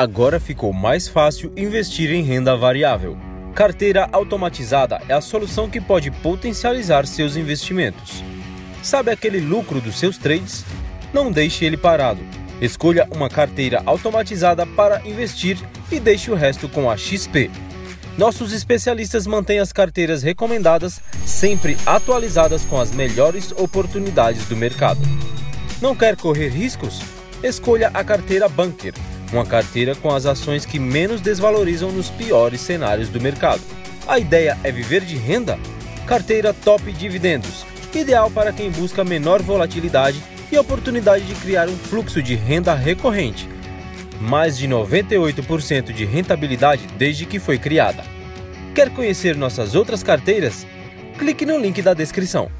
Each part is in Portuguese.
Agora ficou mais fácil investir em renda variável. Carteira automatizada é a solução que pode potencializar seus investimentos. Sabe aquele lucro dos seus trades? Não deixe ele parado. Escolha uma carteira automatizada para investir e deixe o resto com a XP. Nossos especialistas mantêm as carteiras recomendadas sempre atualizadas com as melhores oportunidades do mercado. Não quer correr riscos? Escolha a carteira Bunker uma carteira com as ações que menos desvalorizam nos piores cenários do mercado. A ideia é viver de renda? Carteira Top Dividendos, ideal para quem busca menor volatilidade e oportunidade de criar um fluxo de renda recorrente. Mais de 98% de rentabilidade desde que foi criada. Quer conhecer nossas outras carteiras? Clique no link da descrição.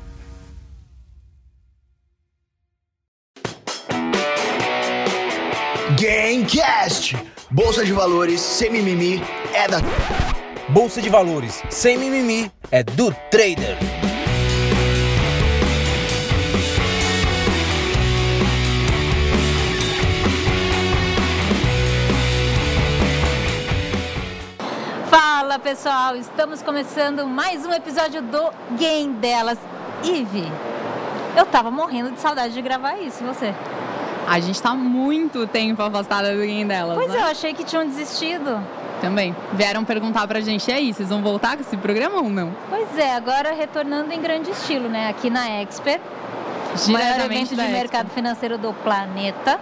Gamecast! Bolsa de valores sem mimimi é da. Bolsa de valores sem mimimi é do trader. Fala pessoal, estamos começando mais um episódio do Game Delas. Ive, eu tava morrendo de saudade de gravar isso, e você? A gente tá muito tempo afastada do game delas, Pois né? eu achei que tinham desistido. Também. Vieram perguntar pra gente, e aí, vocês vão voltar com esse programa ou não? Pois é, agora retornando em grande estilo, né? Aqui na Expert, maior evento de Expo. mercado financeiro do planeta.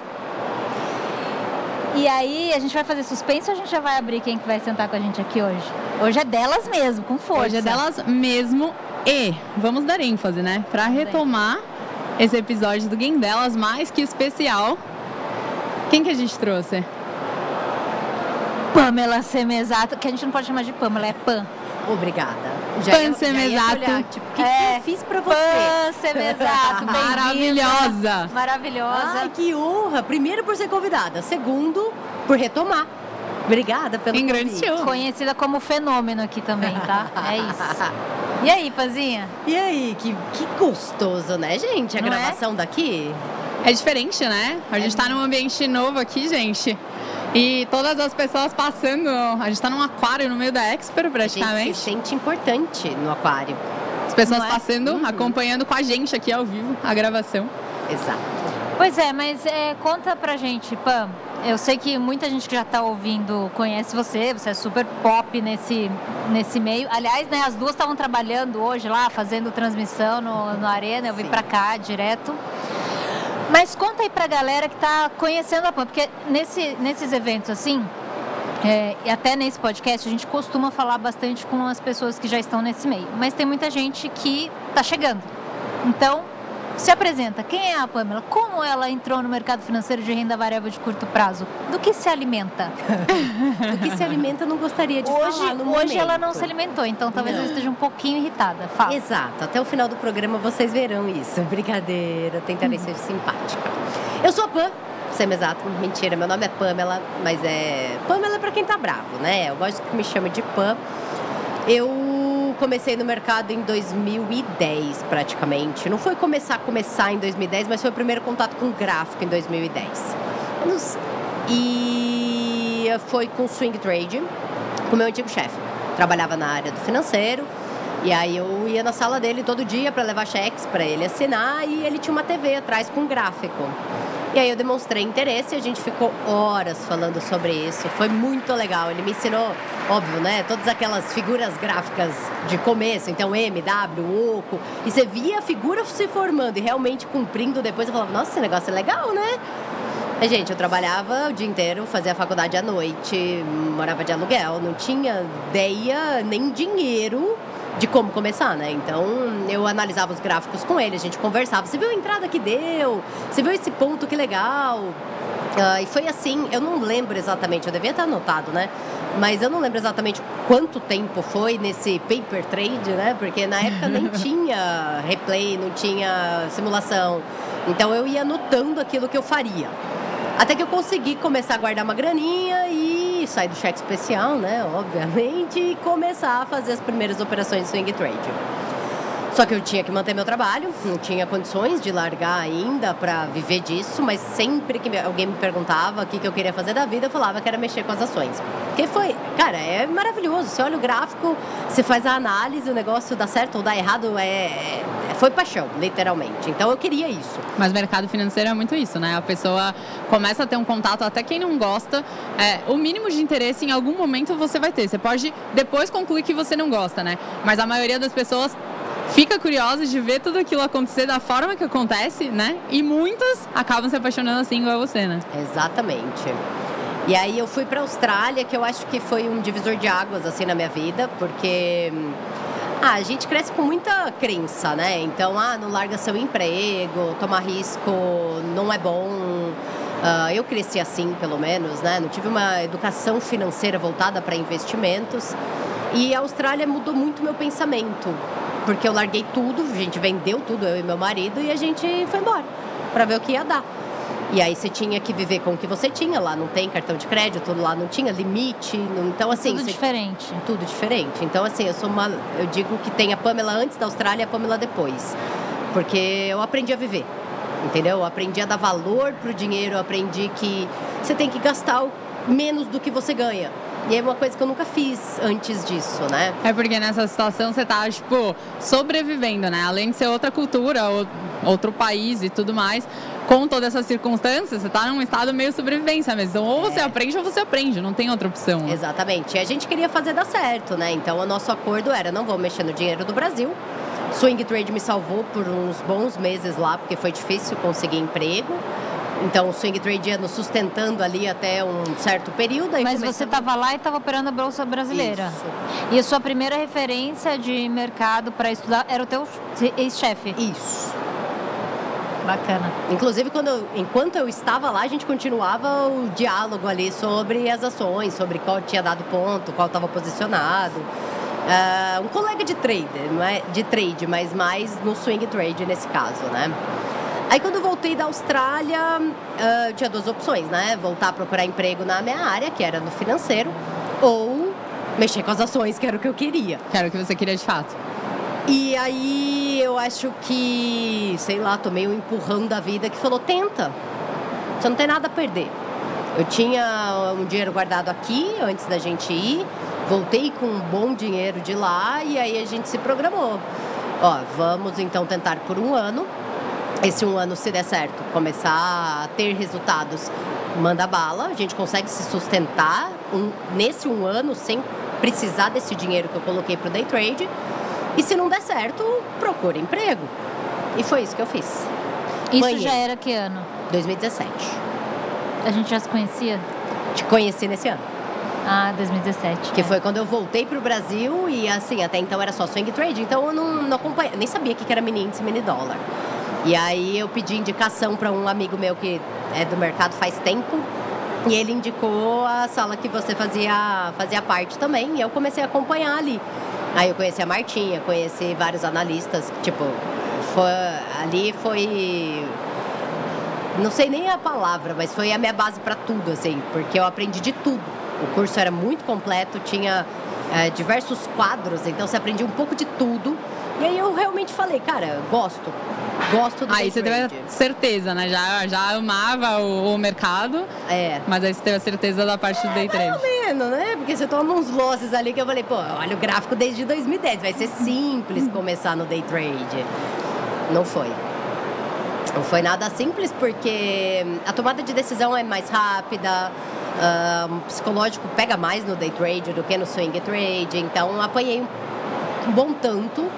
E aí, a gente vai fazer suspense ou a gente já vai abrir quem que vai sentar com a gente aqui hoje? Hoje é delas mesmo, com força. Hoje é delas mesmo e vamos dar ênfase, né? Dar retomar esse episódio do game delas, mais que especial. Quem que a gente trouxe? Pamela Semesato, que a gente não pode chamar de Pamela, é Pam. Obrigada. Pansemesato. Tipo, o que, É, que eu fiz pra você? Pam Semesato, bem-vinda. Maravilhosa! Maravilhosa. Ai, que honra. Primeiro por ser convidada. Segundo, por retomar. Obrigada pelo Em grande convite. estilo. Conhecida como fenômeno aqui também, tá? É isso. E aí, Pazinha? E aí, que, que gostoso, né, gente? A Não é? gravação daqui. É diferente, né? A gente tá num ambiente novo aqui, gente. E todas as pessoas passando. A gente tá num aquário no meio da Expo, A gente praticamente. se sente importante no aquário. As pessoas Não é? passando, acompanhando com a gente aqui ao vivo a gravação. Exato. Pois é, mas é, conta pra gente, Pam. Eu sei que muita gente que já tá ouvindo conhece você, você é super pop nesse, nesse meio. Aliás, né, as duas estavam trabalhando hoje lá, fazendo transmissão no, no Arena, eu vim pra cá direto. Mas conta aí pra galera que tá conhecendo a Pam, porque nesse, nesses eventos assim, é, e até nesse podcast, a gente costuma falar bastante com as pessoas que já estão nesse meio. Mas tem muita gente que está chegando. Então, se apresenta. Quem é a Pamela? Como ela entrou no mercado financeiro de renda variável de curto prazo? Do que se alimenta? Do que se alimenta, eu não gostaria de Hoje, falar no hoje ela não momento. se alimentou, então talvez Não. ela esteja um pouquinho irritada. Fala. Exato, até o final do programa vocês verão isso. Brincadeira, tentarei ser simpática. Eu sou a Pam, sendo exato, mentira, meu nome é Pamela, mas é. Pamela é pra quem tá bravo, né? Eu gosto que me chame de Pam. Eu comecei no mercado em 2010, praticamente. Não foi começar a começar em 2010, mas foi o primeiro contato com gráfico em 2010. Eu não sei. E foi com swing trade, com meu antigo chefe. Trabalhava na área do financeiro. E aí eu ia na sala dele todo dia para levar cheques para ele assinar e ele tinha uma TV atrás com gráfico. E aí eu demonstrei interesse e a gente ficou horas falando sobre isso. Foi muito legal. Ele me ensinou, óbvio, né? Todas aquelas figuras gráficas de começo, então M, W, Oco. E você via a figura se formando e realmente cumprindo depois. Eu falava, nossa, esse negócio é legal, né? Mas, gente, eu trabalhava o dia inteiro, fazia faculdade à noite, morava de aluguel, não tinha ideia nem dinheiro de como começar, né? Então eu analisava os gráficos com ele, a gente conversava. Você viu a entrada que deu? Você viu esse ponto que legal? Ah, e foi assim, eu não lembro exatamente, eu devia ter anotado, né? Mas eu não lembro exatamente quanto tempo foi nesse paper trade, né? Porque na época nem tinha replay, não tinha simulação. Então eu ia anotando aquilo que eu faria. Até que eu consegui começar a guardar uma graninha e sair do cheque especial, né? Obviamente, e começar a fazer as primeiras operações de swing trade. Só que eu tinha que manter meu trabalho, não tinha condições de largar ainda para viver disso, mas sempre que alguém me perguntava o que, que eu queria fazer da vida, eu falava que era mexer com as ações. Porque foi, cara, é maravilhoso. Você olha o gráfico, você faz a análise, o negócio dá certo ou dá errado, é, é foi paixão, literalmente. Então eu queria isso. Mas o mercado financeiro é muito isso, né? A pessoa começa a ter um contato, até quem não gosta, é, o mínimo de interesse em algum momento você vai ter. Você pode depois concluir que você não gosta, né? Mas a maioria das pessoas fica curiosa de ver tudo aquilo acontecer da forma que acontece, né? E muitas acabam se apaixonando assim igual você, né? Exatamente. E aí eu fui para Austrália, que eu acho que foi um divisor de águas assim na minha vida, porque ah, a gente cresce com muita crença, né? Então, ah, não larga seu emprego, tomar risco não é bom. Uh, eu cresci assim, pelo menos, né? Não tive uma educação financeira voltada para investimentos. E a Austrália mudou muito meu pensamento porque eu larguei tudo, a gente vendeu tudo, eu e meu marido, e a gente foi embora para ver o que ia dar. E aí você tinha que viver com o que você tinha lá, não tem cartão de crédito, lá não tinha limite, não, então assim, tudo você, diferente. Tudo diferente. Então assim, eu sou uma, eu digo que tem a Pamela antes da Austrália e a Pamela depois. Porque eu aprendi a viver. Entendeu? Eu aprendi a dar valor pro dinheiro, eu aprendi que você tem que gastar menos do que você ganha. E é uma coisa que eu nunca fiz antes disso, né? É porque nessa situação você tá, tipo, sobrevivendo, né? Além de ser outra cultura, outro país e tudo mais, com todas essas circunstâncias, você tá num estado meio sobrevivência mesmo. Então, ou você é. aprende ou você aprende, não tem outra opção. Né? Exatamente. E a gente queria fazer dar certo, né? Então, o nosso acordo era: não vou mexer no dinheiro do Brasil. Swing Trade me salvou por uns bons meses lá, porque foi difícil conseguir emprego. Então o swing trade ia nos sustentando ali até um certo período. Mas começamos... você estava lá e estava operando a Bolsa Brasileira. Isso. E a sua primeira referência de mercado para estudar era o teu ex-chefe? Isso. Bacana. Inclusive, quando eu, enquanto eu estava lá, a gente continuava o diálogo ali sobre as ações, sobre qual tinha dado ponto, qual estava posicionado. Uh, um colega de trader, é de trade, mas mais no swing trade nesse caso, né? Aí quando eu voltei da Austrália, uh, tinha duas opções, né? Voltar a procurar emprego na minha área, que era no financeiro, ou mexer com as ações, que era o que eu queria. Que era o que você queria de fato. E aí eu acho que, sei lá, tomei um empurrão da vida que falou, tenta. Você não tem nada a perder. Eu tinha um dinheiro guardado aqui antes da gente ir, voltei com um bom dinheiro de lá e aí a gente se programou. Ó, vamos então tentar por um ano esse um ano, se der certo, começar a ter resultados, manda bala, a gente consegue se sustentar um, nesse um ano sem precisar desse dinheiro que eu coloquei para o day trade. E se não der certo, procura emprego. E foi isso que eu fiz. Isso Banhei. já era que ano? 2017. A gente já se conhecia? Te conheci nesse ano. Ah, 2017. Que é. foi quando eu voltei para o Brasil e assim, até então era só swing trade, então eu não, não acompanhava, nem sabia o que era mini índice, mini dólar. E aí eu pedi indicação para um amigo meu que é do mercado faz tempo. E ele indicou a sala que você fazia, fazia parte também. E eu comecei a acompanhar ali. Aí eu conheci a Martinha, conheci vários analistas. Tipo, foi, ali foi. Não sei nem a palavra, mas foi a minha base para tudo, assim, porque eu aprendi de tudo. O curso era muito completo, tinha é, diversos quadros, então você aprendia um pouco de tudo. E aí eu realmente falei, cara, gosto. Gosto do Aí você teve certeza, né? Já, já amava o, o, mercado. É. Mas aí você teve a certeza da parte do day é, trade. Mais ou menos, né? Porque você toma uns losses ali que eu falei, pô, olha o gráfico desde 2010. Vai ser simples começar no day trade. Não foi. Não foi nada simples porque a tomada de decisão é mais rápida, o psicológico pega mais no day trade do que no swing trade. Então apanhei um bom tanto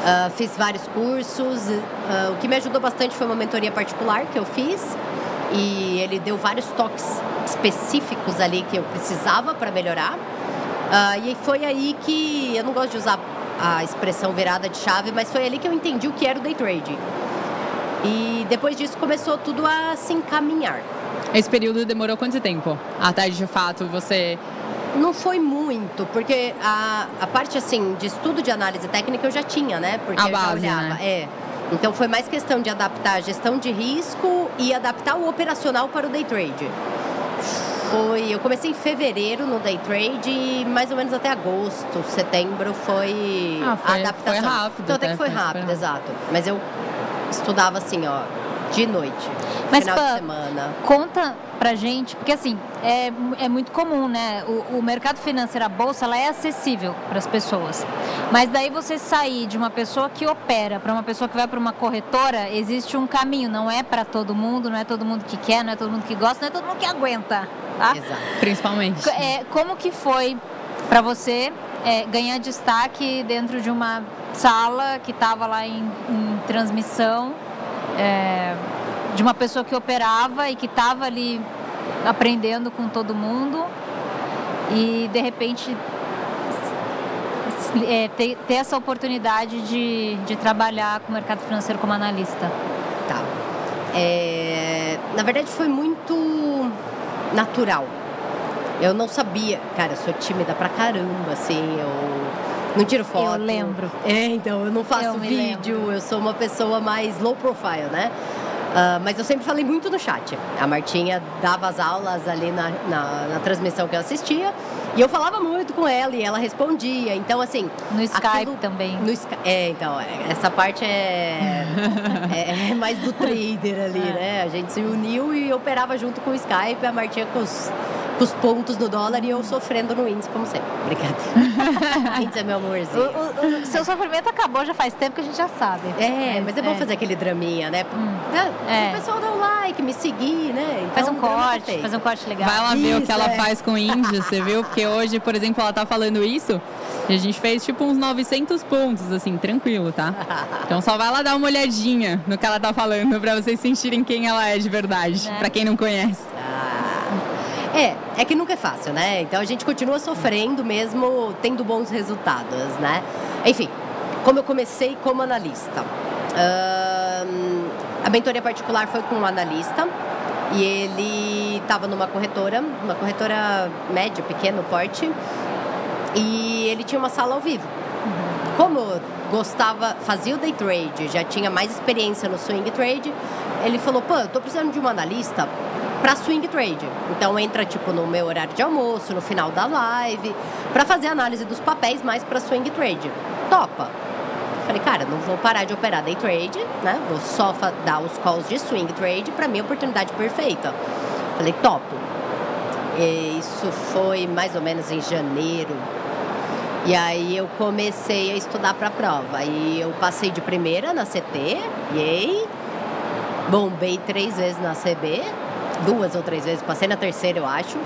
Uh, fiz vários cursos. Uh, o que me ajudou bastante foi uma mentoria particular que eu fiz. E ele deu vários toques específicos ali que eu precisava para melhorar. Uh, e foi aí que. Eu não gosto de usar a expressão virada de chave, mas foi ali que eu entendi o que era o day trade. E depois disso começou tudo a se encaminhar. Esse período demorou quanto tempo? Até de fato você não foi muito, porque a, a parte assim de estudo de análise técnica eu já tinha, né? Porque a eu base, já olhava. Né? É. Então foi mais questão de adaptar a gestão de risco e adaptar o operacional para o day trade. foi. Eu comecei em fevereiro no day trade e mais ou menos até agosto, setembro foi, Ah, foi- a adaptação. foi rápido Então até até, que foi foi super rápido, rápido. exato. Mas eu estudava assim, ó, de noite, Mas, final Pam, de semana. Conta pra gente, porque assim, é, é muito comum, né? O, o mercado financeiro, a bolsa, ela é acessível para as pessoas. Mas daí você sair de uma pessoa que opera para uma pessoa que vai para uma corretora, existe um caminho. Não é para todo mundo, não é todo mundo que quer, não é todo mundo que gosta, não é todo mundo que aguenta, tá? Exato. Principalmente. É, como que foi para você é, ganhar destaque dentro de uma sala que estava lá em, em transmissão é, de uma pessoa que operava e que estava ali aprendendo com todo mundo e de repente é, ter, ter essa oportunidade de, de trabalhar com o mercado financeiro como analista? Tá. É, na verdade foi muito natural. Eu não sabia, cara, eu sou tímida pra caramba, assim, eu não tiro foto. Eu lembro. É, então, eu não faço Eu vídeo, eu sou uma pessoa mais low profile, né? Ah, mas eu sempre falei muito no chat. A Martinha dava as aulas ali na, na, na transmissão que eu assistia e eu falava muito com ela e ela respondia. Então, assim. No Skype aquilo- também. no é, então, é, essa parte é, é, é mais do trader ali, É. né? A gente se uniu e operava junto com o Skype, a Martinha com os, os pontos no dólar e eu sofrendo no índice, como sempre. Brincadeira. índice é meu O, amorzinho. o- o seu sofrimento acabou já faz tempo que a gente já sabe. É, mas é bom fazer aquele draminha, né? Hum. Né? É. O pessoal dá um like, me seguir, né? Então, Faz um o corte, faz um corte legal. Vai lá ver o que ela é. faz com índios, você viu? Porque hoje, por exemplo, ela tá falando isso e a gente fez tipo uns 900 pontos, assim, tranquilo, tá? Então só vai lá dar uma olhadinha no que ela tá falando pra vocês sentirem quem ela é de verdade, Né? pra quem não conhece. É, é que nunca é fácil, né? Então a gente continua sofrendo mesmo tendo bons resultados, né? Enfim, como eu comecei como analista. a mentoria particular foi com um analista e ele estava numa corretora, uma corretora média, pequeno porte, e ele tinha uma sala ao vivo. Como gostava, fazia o day trade, já tinha mais experiência no swing trade, ele falou: pô, eu tô precisando de uma analista para swing trade. Então entra tipo no meu horário de almoço, no final da live, para fazer análise dos papéis mais para swing trade. Topa. Falei, cara, não vou parar de operar day trade, né? Vou só dar os calls de swing trade, para mim é oportunidade perfeita. Falei, topo. E isso foi mais ou menos em janeiro. E aí eu comecei a estudar para a prova. E eu passei de primeira na CT, yay. Bombei três vezes na CB, duas ou três vezes, passei na terceira, eu acho.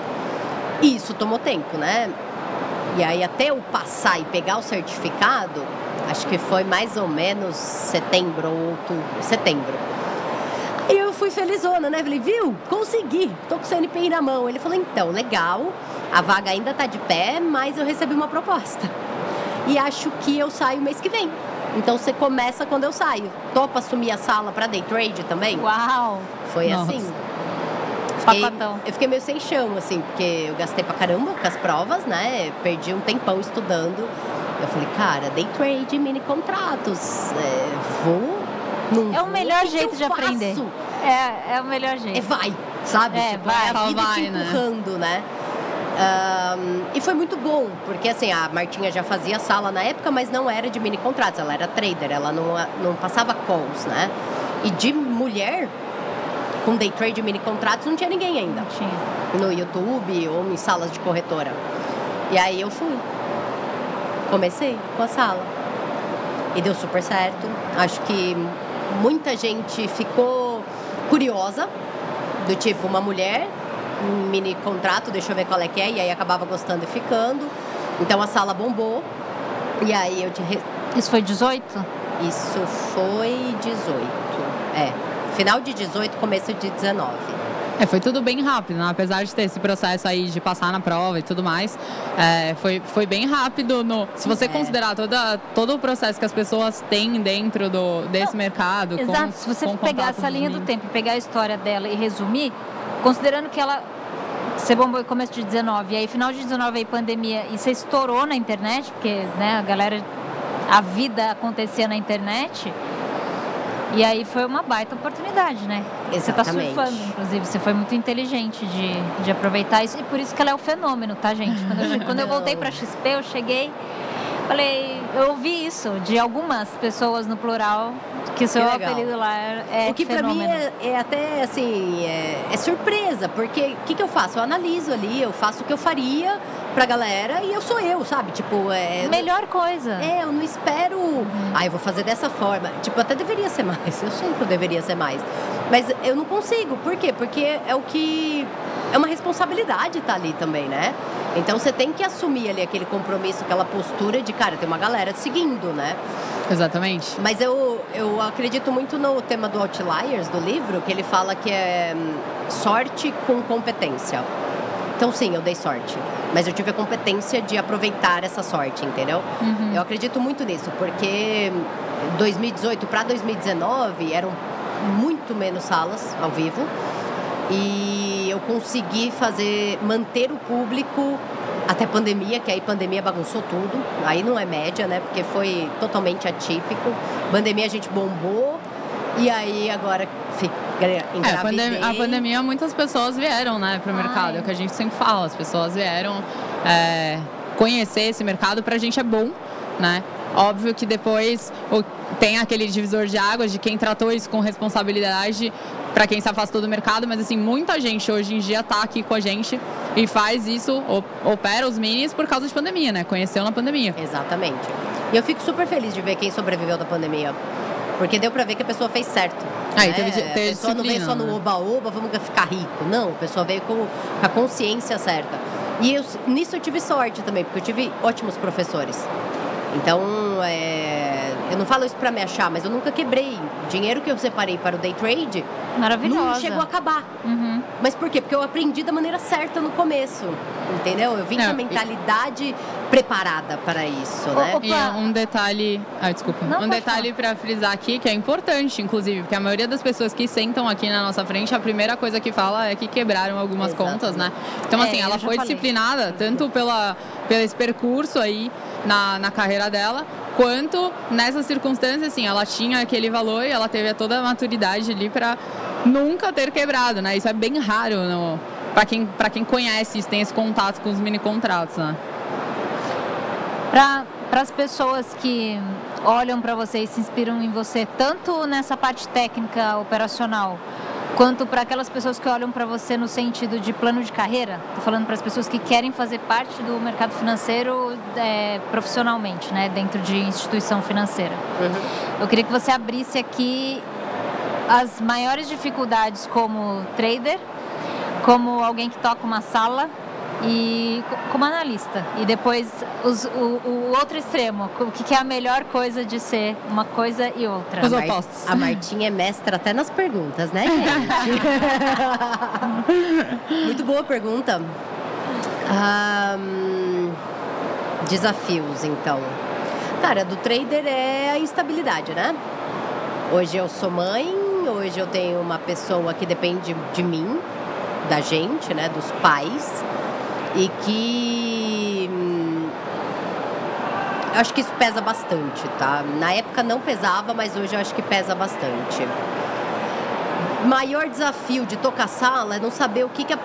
E isso tomou tempo, né? E aí até eu passar e pegar o certificado, acho que foi mais ou menos setembro ou outubro, setembro. Aí eu fui felizona, né? Falei, viu? Consegui, tô com o CNPI na mão. Ele falou, então, legal, a vaga ainda tá de pé, mas eu recebi uma proposta. E acho que eu saio mês que vem. Então você começa quando eu saio. Topa assumir a sala para day trade também? Uau! Foi Nossa. assim. Fiquei, Pacotão. eu fiquei meio sem chão, assim, porque eu gastei pra caramba com as provas, né? Perdi um tempão estudando. Eu falei, cara, day trade, mini contratos. é, vou. Não É o melhor jeito de aprender. faço? É, é o melhor jeito. É vai, sabe? É, tipo, vai. é a vida vai, te né? empurrando, né? Ahn, e foi muito bom, porque assim, a Martinha já fazia sala na época, mas não era de mini contratos, ela era trader, ela não, não passava calls, né? E de mulher, com day trade mini contratos, não tinha ninguém ainda Não tinha. no YouTube ou em salas de corretora. E aí eu fui. Comecei com a sala. E deu super certo. Acho que muita gente ficou curiosa, do tipo, uma mulher, um mini contrato, deixa eu ver qual é que é, e aí acabava gostando e ficando. Então a sala bombou. E aí eu te re- Isso foi 18? Isso foi 18. É. Final de 18, começo de 19. É, foi tudo bem rápido, né? apesar de ter esse processo aí de passar na prova e tudo mais, é, foi, foi bem rápido. No, se você É. considerar toda, todo o processo que as pessoas têm dentro do, desse Não, mercado. com- Exato. Se você com pegar essa linha do tempo pegar a história dela e resumir, considerando que ela. Você bombou em começo de 19, e aí final de 19 aí pandemia, e você estourou na internet, porque né, a galera. A vida acontecia na internet. E aí foi uma baita oportunidade, né? Você tá Exatamente. surfando, inclusive. Você foi muito inteligente de, de aproveitar isso. E por isso que ela é o fenômeno, tá, gente? Quando eu, quando eu voltei pra XP, eu cheguei, falei, eu ouvi isso de algumas pessoas no plural, que o seu legal. apelido lá é, o que pra fenômeno. mim é, é até assim, é, é surpresa, porque o que, que eu faço? Eu analiso ali, eu faço o que eu faria pra galera e eu sou eu, sabe? Tipo, é. Melhor coisa. É, eu não espero. Ah, eu vou fazer dessa forma. Tipo, até deveria ser mais. Eu sei que eu deveria ser mais. Mas eu não consigo. Por quê? Porque é o que. É uma responsabilidade estar ali também, né? Então você tem que assumir ali aquele compromisso, aquela postura de, cara, tem uma galera te seguindo, né? Exatamente. Mas eu, eu acredito muito no tema do Outliers, do livro, que ele fala que é hum, sorte com competência. Então, sim, eu dei sorte. Mas eu tive a competência de aproveitar essa sorte, entendeu? Eu acredito muito nisso, porque 2018 para 2019 eram muito menos salas ao vivo. E eu consegui fazer, manter o público até pandemia, que aí pandemia bagunçou tudo. Aí não é média, né? Porque foi totalmente atípico. Pandemia a gente bombou. E aí agora fi- É, a, engravidei. pandem- a pandemia, muitas pessoas vieram, né, pro mercado. Ai. É o que a gente sempre fala. As pessoas vieram é, conhecer esse mercado. Pra gente é bom, né? Óbvio que depois tem aquele divisor de águas de quem tratou isso com responsabilidade para quem se afastou do mercado, mas assim, muita gente hoje em dia tá aqui com a gente e faz isso, op- opera os minis por causa de pandemia, né? Conheceu na pandemia. Exatamente. E eu fico super feliz de ver quem sobreviveu da pandemia. Porque deu pra ver que a pessoa fez certo. Ah, e né? teve di- a teve pessoa não veio só no né? oba-oba, vamos ficar rico. Não, a pessoa veio com, com a consciência certa. E eu- nisso eu tive sorte também, porque eu tive ótimos professores. Então, é, eu não falo isso pra me achar, mas eu nunca quebrei. O dinheiro que eu separei para o day trade não chegou a acabar. Uhum. Mas por quê? Porque eu aprendi da maneira certa no começo. Entendeu? Eu vim Não, com a e- mentalidade preparada para isso, né? ô, E um detalhe. Ah, desculpa. Não, um detalhe para frisar aqui que é importante, inclusive, porque a maioria das pessoas que sentam aqui na nossa frente, a primeira coisa que fala é que quebraram algumas Exatamente. contas, né? Então, É, assim, ela foi falei. disciplinada, tanto pela, pelo esse percurso aí na, na carreira dela, quanto nessas circunstâncias, assim, ela tinha aquele valor e ela teve toda a maturidade ali para nunca ter quebrado, né? Isso é bem raro no. Para quem, pra quem conhece isso, tem esse contato com os mini contratos, né? Para as pessoas que olham para você e se inspiram em você, tanto nessa parte técnica operacional, quanto para aquelas pessoas que olham para você no sentido de plano de carreira, estou falando para as pessoas que querem fazer parte do mercado financeiro é, profissionalmente, né, dentro de instituição financeira. Eu queria que você abrisse aqui as maiores dificuldades como trader, como alguém que toca uma sala e co- como analista. E depois os- o, o outro extremo, o que, é a melhor coisa de ser uma coisa e outra. Os opostos. A Martinha é mestra até nas perguntas, né, gente? Muito boa pergunta. Ahn, desafios, então. Cara, do trader é a instabilidade, né? Hoje eu sou mãe, hoje eu tenho uma pessoa que depende de mim, da gente, né, dos pais, e que hum, acho que isso pesa bastante, tá? Na época não pesava, mas hoje eu acho que pesa bastante. Maior desafio de tocar sala é não saber o que, que a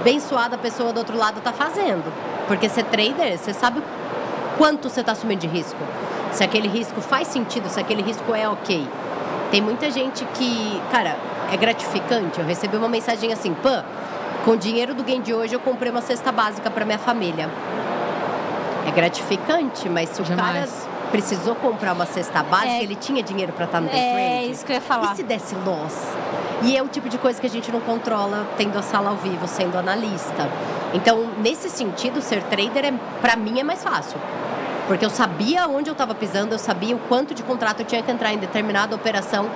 abençoada pessoa do outro lado tá fazendo. Porque ser trader, você sabe quanto você está assumindo de risco. Se aquele risco faz sentido, se aquele risco é ok. Tem muita gente que, cara, é gratificante. Eu recebi uma mensagem assim, Pã, com o dinheiro do game de hoje eu comprei uma cesta básica para minha família. É gratificante, mas se o cara precisou comprar uma cesta básica, É. ele tinha dinheiro para estar no day É trade. isso que eu ia falar. E se desse loss? E é o tipo de coisa que a gente não controla tendo a sala ao vivo, sendo analista. Então, nesse sentido, ser trader, é, para mim, é mais fácil. Porque eu sabia onde eu estava pisando, eu sabia o quanto de contrato eu tinha que entrar em determinada operação.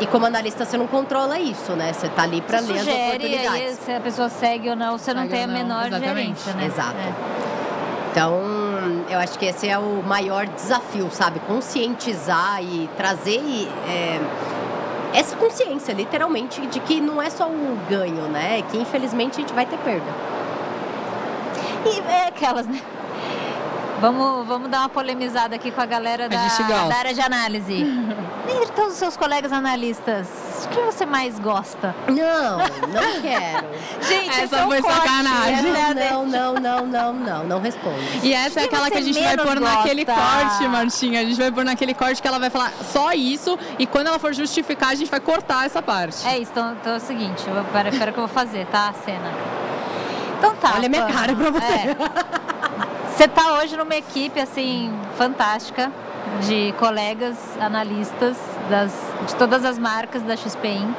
E como analista, você não controla isso, né? Você tá ali para ler as oportunidades. aí se a pessoa segue ou não, você não Segue tem a não, menor exatamente. gerência, né? Exato. É. Então, eu acho que esse é o maior desafio, sabe? Conscientizar e trazer é, essa consciência, literalmente, de que não é só um ganho, né? Que infelizmente a gente vai ter perda. E é aquelas, né? Vamos, vamos dar uma polemizada aqui com a galera da, gosta. da área de análise. Dentre todos os seus colegas analistas, o que você mais gosta? Não, não quero. Gente, Essa é foi corte, sacanagem. essa é a Não, não, não, não, não, não respondo. E essa é que aquela que a gente vai pôr naquele gosta? corte, Martinha. A gente vai pôr naquele corte que ela vai falar só isso e quando ela for justificar, a gente vai cortar essa parte. É isso, então, então é o seguinte, eu pera, pera que eu vou fazer, tá? A cena. Então tá. Olha a minha cara pra você. é. Você tá hoje numa equipe, assim, fantástica, de colegas analistas das, de todas as marcas da XP Inc.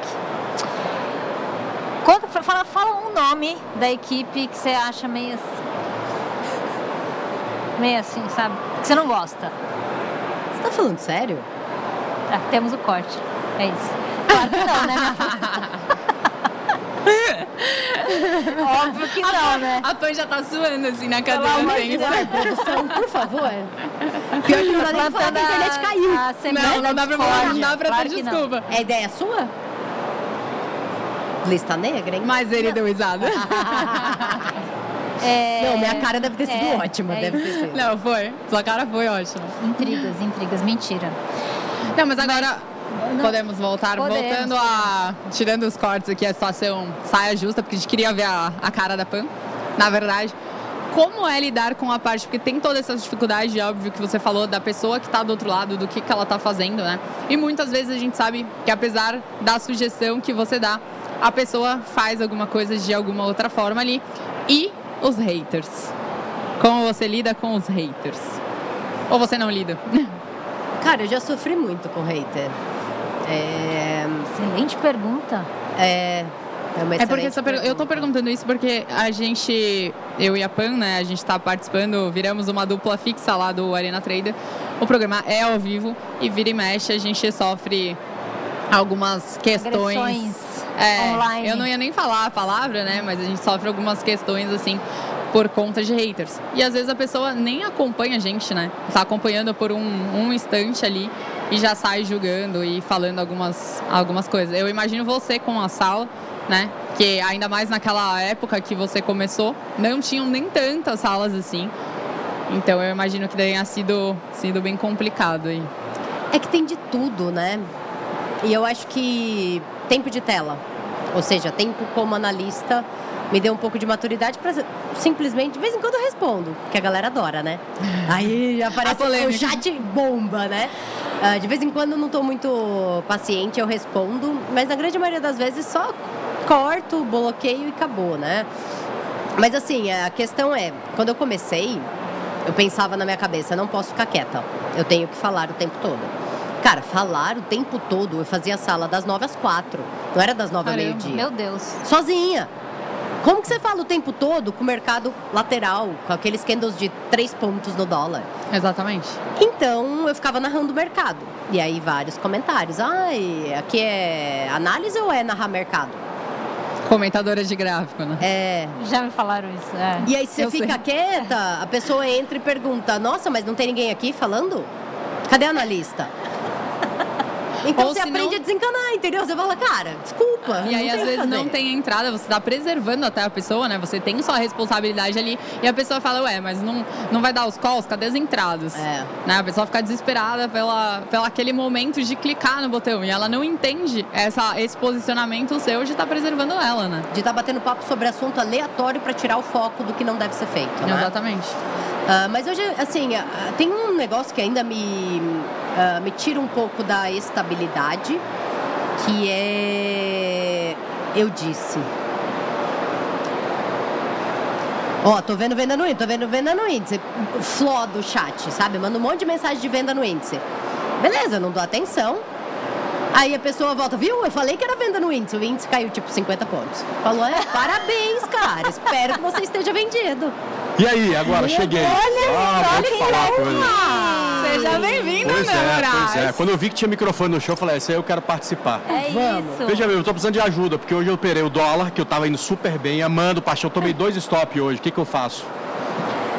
Conta, fala, fala um nome da equipe que você acha meio assim. Meio assim, sabe? Que você não gosta. Você tá falando sério? Tá, temos o corte. É isso. Claro que não, né, Óbvio que não, né? A Pan já tá suando assim na Pelo cadeira. amor de Deus. Produção, por favor. Pior que não dá nem pra falar que a internet caiu. A Não, não dá pra falar, não dá pra Claro ter não. desculpa. É ideia sua? Lista negra, hein? Mas ele deu risada. É, Não, minha cara deve ter sido é, ótima. é deve ter sido. Não, foi. Sua cara foi ótima. Intrigas, intrigas, mentira. Não, mas agora não. podemos voltar. Podemos, Voltando a. Tirando os cortes aqui, a situação saia justa, porque a gente queria ver a, a cara da Pan. Na verdade. Como é lidar com a parte, porque tem toda essa dificuldade, óbvio, que você falou, da pessoa que está do outro lado, do que, que ela está fazendo, né? E muitas vezes a gente sabe que apesar da sugestão que você dá, a pessoa faz alguma coisa de alguma outra forma ali. E os haters. Como você lida com os haters? Ou você não lida? Cara, eu já sofri muito com hater. É. Excelente pergunta. É. É, É porque per- eu tô pergunta. perguntando isso porque a gente, eu e a Pan, né, a gente tá participando, viramos uma dupla fixa lá do Arena Trader. O programa é ao vivo e vira e mexe, a gente sofre algumas questões. Agressões É, online. Eu não ia nem falar a palavra, né, mas a gente sofre algumas questões assim por conta de haters. E às vezes a pessoa nem acompanha a gente, né? Tá acompanhando por um, um instante ali e já sai julgando e falando algumas, algumas coisas. Eu imagino você com a sala, né? Que ainda mais naquela época que você começou, não tinham nem tantas salas assim. Então eu imagino que tenha sido, sido bem complicado aí. É que tem de tudo, né? E eu acho que tempo de tela, ou seja, tempo como analista, me deu um pouco de maturidade para simplesmente, de vez em quando eu respondo, que a galera adora, né? Aí aparece o chat bomba, né? Ah, de vez em quando eu não estou muito paciente, eu respondo, mas na grande maioria das vezes só corto, bloqueio e acabou, né? Mas assim, a questão é, quando eu comecei, eu pensava na minha cabeça, não posso ficar quieta. Eu tenho que falar o tempo todo. Cara, falar o tempo todo, eu fazia sala das nove às quatro. Não era das nove ao Caramba. meio-dia. Meu Deus. Sozinha. Como que você fala o tempo todo com o mercado lateral, com aqueles candles de três pontos no dólar? Exatamente. Então eu ficava narrando o mercado. E aí vários comentários. Ai, aqui é análise ou é narrar mercado? Comentadora de gráfico, né? É. Já me falaram isso. É. E aí você Eu fica sei. quieta, a pessoa entra e pergunta: Nossa, mas não tem ninguém aqui falando? Cadê a analista? Então Ou você aprende não- a desencanar, entendeu? Você fala, cara, desculpa. E aí, não às vezes, não fazer." tem entrada, você tá preservando até a pessoa, né? Você tem sua responsabilidade ali. E a pessoa fala, ué, mas não, não vai dar os calls? Cadê as entradas? É. Né? A pessoa fica desesperada pela, pela aquele momento de clicar no botão. E ela não entende essa, esse posicionamento seu de estar preservando ela, né? De estar batendo papo sobre assunto aleatório para tirar o foco do que não deve ser feito. né? Exatamente. Ah, mas hoje, assim, ah, tem um negócio que ainda me, ah, me tira um pouco da estabilidade, que é. Eu disse. Ó, tô vendo venda no índice, tô vendo venda no índice. Fló do chat, sabe? Manda um monte de mensagem de venda no índice. Beleza, não dou atenção. Aí a pessoa volta, viu? Eu falei que era venda no índice. O índice caiu tipo 50 pontos. Falou, é, parabéns, cara. Espero que você esteja vendido. E aí, agora, cheguei. ah, vou te falar. Seja bem-vindo, Pois meu é, é. Quando eu vi que tinha microfone no show, eu falei, esse aí eu quero participar. É Vamos. isso. Veja bem, eu tô precisando de ajuda, porque hoje eu operei o dólar, que eu tava indo super bem, amando, paixão. Tomei dois stop hoje, o que que eu faço?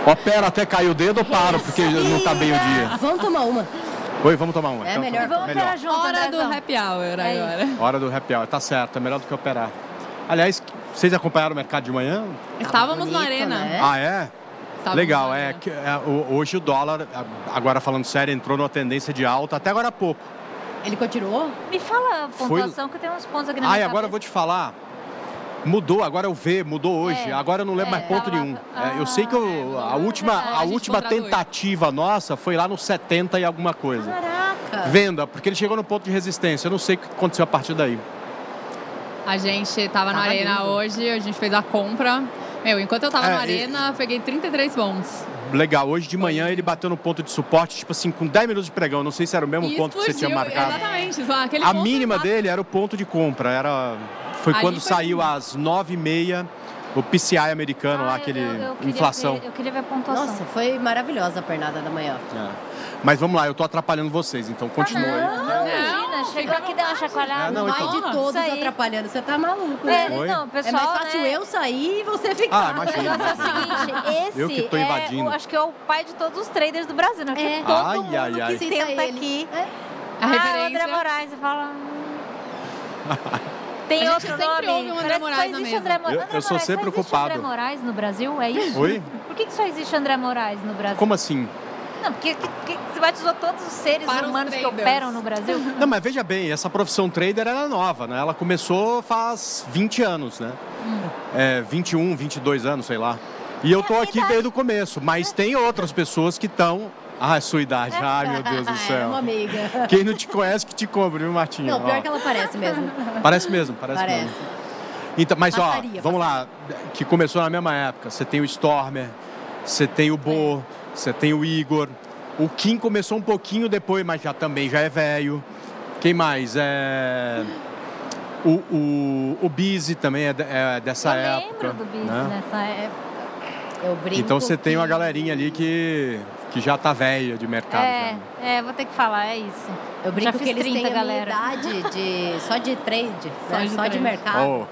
Opero até cair o dedo ou paro, porque não tá bem o dia? Vamos tomar uma. Oi, vamos tomar uma. É então, melhor. Vamos operar junto, Hora do Andrezão. happy hour É agora. Hora do happy hour, tá certo, é melhor do que operar. Aliás, vocês acompanharam o mercado de manhã? Estávamos na bonito, arena. né? Ah, é? Estávamos Legal, é, que, é, hoje o dólar, a- agora falando sério, entrou numa tendência de alta até agora há pouco. Ele continuou? Me fala a Foi- pontuação que eu tenho uns pontos aqui na Ah, e agora eu vou te falar. Mudou, agora é o V, mudou hoje. É, agora eu não lembro é, mais ponto tava- nenhum. É, eu sei que eu- a Ah, última, verdade. a A última tentativa nossa foi lá no 70 e alguma coisa. Caraca. Venda, porque ele chegou no ponto de resistência. Eu não sei o que aconteceu a partir daí. A gente tava na arena lindo. hoje, a gente fez a compra. Meu, enquanto eu tava É, na e- arena, eu peguei 33 pontos. Legal, hoje de manhã ele bateu no ponto de suporte, tipo assim, com 10 minutos de pregão. Não sei se era o mesmo E ponto que você tinha explodiu, marcado. Exatamente. só Aquele A ponto mínima exato. dele era o ponto de compra. Era, foi Ali quando foi saiu lindo. às 9h30 o PCI americano Ah, lá, eu- aquele eu- eu queria inflação. ver- eu queria ver a pontuação. Nossa, foi maravilhosa a pernada da manhã. É. Mas vamos lá, eu tô atrapalhando vocês, então continua aí. Não, imagina, Não, chegou aqui deu uma chacoalhada. É, não, Vai então. de todos Isso aí. atrapalhando. Você tá maluco, né? É, não, É pessoal, mais fácil né? eu sair e você Ah, ficar. imagina. O negócio é o seguinte, esse Eu que tô é, invadindo. o- acho que é o pai de todos os traders do Brasil, né? Porque É. todo Ai, mundo ai, que ai. Cita senta ele. aqui... É. A ah, o referência. André Moraes, você fala... Tem outro nome. ouve um André que Moraes só existe mesa. André Mo- Eu- André eu sou Moraes, sempre só existe ocupado. André Moraes no Brasil, é isso? Oi? Por que, que só existe André Moraes no Brasil? Como assim? Não, porque que, que, você batizou todos os seres Para os humanos que traders. operam no Brasil? Não, mas veja bem, essa profissão trader era nova, né? Ela começou faz 20 anos, né? É, 21, 22 anos, sei lá. E eu tô minha aqui desde o começo, mas tem outras pessoas que estão. Ah, é sua idade. Ai, meu Deus do É uma céu. amiga. Quem não te conhece que te compra, viu, Martinha? Não, pior Ó, que ela parece mesmo. Parece mesmo, parece, Parece. mesmo. Então, mas Passaria, ó, vamos lá, que começou na mesma época. Você tem o Stormer, você tem o Bo, você tem o Igor. O Kim começou um pouquinho depois, mas já também já é velho. Quem mais? É. O, o, o Bizzy também é, de- é dessa eu época. lembro do Biz né? nessa época. Eu brinco Então você tem uma galerinha ali que, que já tá velha de mercado. É, já. é, vou ter que falar, é isso. Eu brinco fiz que eles 30, têm a minha galera. idade de, só de trade, Só né? de só de trade. mercado. Ó,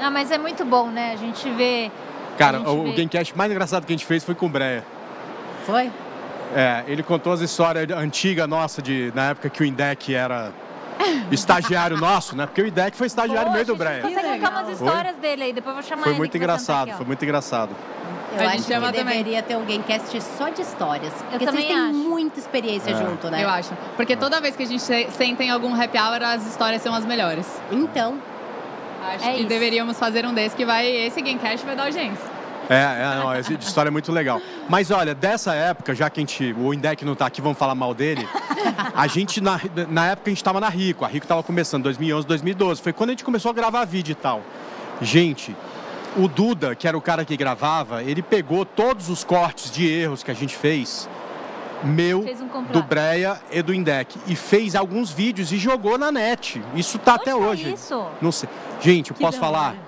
Ah, mas é muito bom, né? A gente vê. cara, a gente o, o vê- Gamecast mais engraçado que a gente fez foi com o Breia. Foi? É, ele contou as histórias antigas nossa de na época que o Indec era estagiário nosso, né? Porque o Indec foi estagiário Poxa, meio do Breia. consegue contar umas Foi? histórias dele aí, depois eu vou chamar Foi ele muito engraçado, aqui, foi muito engraçado. Eu A acho gente que também. deveria ter um Gamecast só de histórias. Porque também vocês têm acho. muita experiência É. junto, né? Eu acho. Porque toda vez que a gente se- senta em algum happy hour, as histórias são as melhores. Então, Acho É que isso. deveríamos fazer um desse que vai. Esse Gamecast vai dar audiência. É, é, não, essa história é muito legal. Mas olha, dessa época, já que a gente, o Indec não tá aqui, vamos falar mal dele. A gente, na, na época, a gente tava na Rico. A Rico tava começando, 2011, 2012. Foi quando a gente começou a gravar vídeo e tal. Gente, o Duda, que era o cara que gravava, ele pegou todos os cortes de erros que a gente fez, meu, Fez um do. Breia e do Indec. E fez alguns vídeos e jogou na net. Isso tá Onde até tá hoje. isso? Não sei. Gente, eu Que posso falar hora.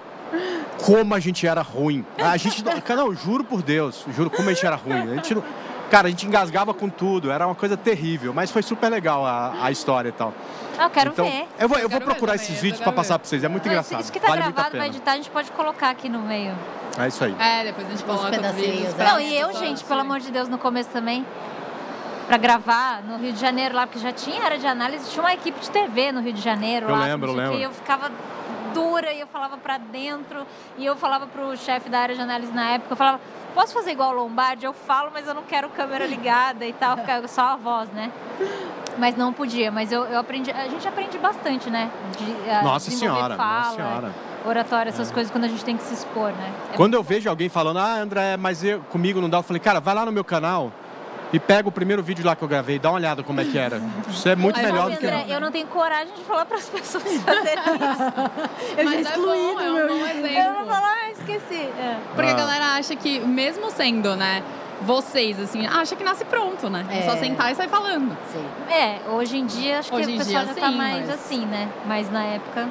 Como a gente era ruim. A gente, cara, não, juro por Deus, juro como a gente era ruim. A gente não- cara, a gente engasgava com tudo, era uma coisa terrível, mas foi super legal a, a história e tal. Ah, eu quero então, ver. eu vou, eu vou quero ver procurar esses eu vídeos pra passar pra vocês, é muito engraçado. Isso que tá vale gravado, vai editar, a gente pode colocar aqui no meio. É isso aí. É, depois a gente coloca os pedacinhos, vídeos. né? Não, e eu, gente, pelo amor de Deus, no começo também, pra gravar no Rio de Janeiro lá, porque já tinha área de análise, tinha uma equipe de TV no Rio de Janeiro Eu lá. lembro, eu o quê, lembro. E eu ficava e eu falava pra dentro e eu falava pro chefe da área de análise na época, eu falava, posso fazer igual o Lombardi? Eu falo, mas eu não quero câmera ligada e tal, ficava só a voz, né? Mas não podia, mas eu, eu aprendi, a gente aprende bastante, né? De, a Nossa desenvolver senhora, fala, nossa senhora. oratória, essas coisas quando a gente tem que se expor, né? É Quando eu vejo alguém falando, ah, André, mas eu, comigo não dá, eu falei, cara, vai lá no meu canal e pega o primeiro vídeo lá que eu gravei, dá uma olhada como é que era. Isso é muito Mas, melhor sabe, do que. André, eu não tenho coragem de falar para as pessoas fazerem isso. eu já Mas é excluí bom, do é um meu bom Eu vou exemplo. falar, ah, esqueci. É. Porque Ah. a galera acha que, mesmo sendo, né, vocês, assim, acha que nasce pronto, né? É É. só sentar e sair falando. Sim. É, hoje em dia acho que Hoje o em pessoal dia, já tá sim, mais mas- assim, né? Mas na época.